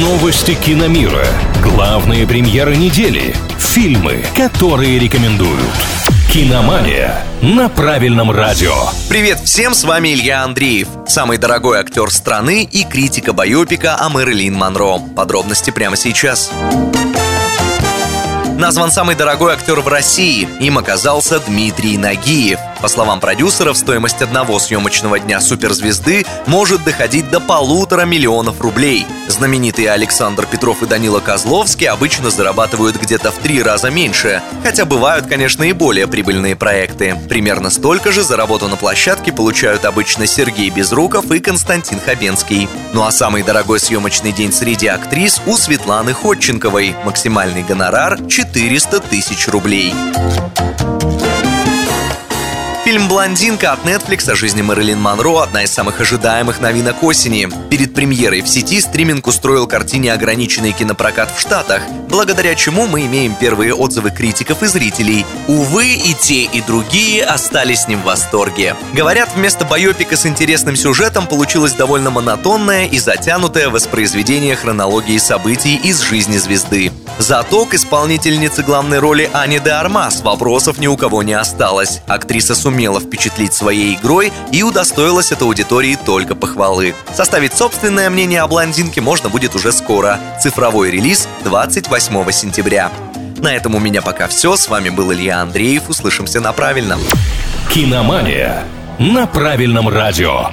Новости киномира. Главные премьеры недели. Фильмы, которые рекомендуют. Киномания на правильном радио. Привет всем, с вами Илья Андреев. Самый дорогой актер страны и критика байопика о Мэрилин Монро. Подробности прямо сейчас. Назван самый дорогой актер в России. Им оказался Дмитрий Нагиев. По словам продюсеров, стоимость одного съемочного дня суперзвезды может доходить до полутора миллионов рублей. Знаменитые Александр Петров и Данила Козловский обычно зарабатывают где-то в три раза меньше, хотя бывают, конечно, и более прибыльные проекты. Примерно столько же за работу на площадке получают обычно Сергей Безруков и Константин Хабенский. Ну а самый дорогой съемочный день среди актрис у Светланы Ходченковой. Максимальный гонорар – 400 тысяч рублей. Фильм «Блондинка» от Netflix о жизни Мэрилин Монро – одна из самых ожидаемых новинок осени. Перед премьерой в сети стриминг устроил картине ограниченный кинопрокат в Штатах, благодаря чему мы имеем первые отзывы критиков и зрителей. Увы, и те, и другие остались с ним в восторге. Говорят, вместо байопика с интересным сюжетом получилось довольно монотонное и затянутое воспроизведение хронологии событий из жизни звезды. Зато к исполнительнице главной роли Ани де Армас вопросов ни у кого не осталось. Актриса сумела впечатлить своей игрой и удостоилась от аудитории только похвалы. Составить собственное мнение о блондинке можно будет уже скоро. Цифровой релиз 28 сентября. На этом у меня пока все. С вами был Илья Андреев. Услышимся на правильном. Киномания на правильном радио.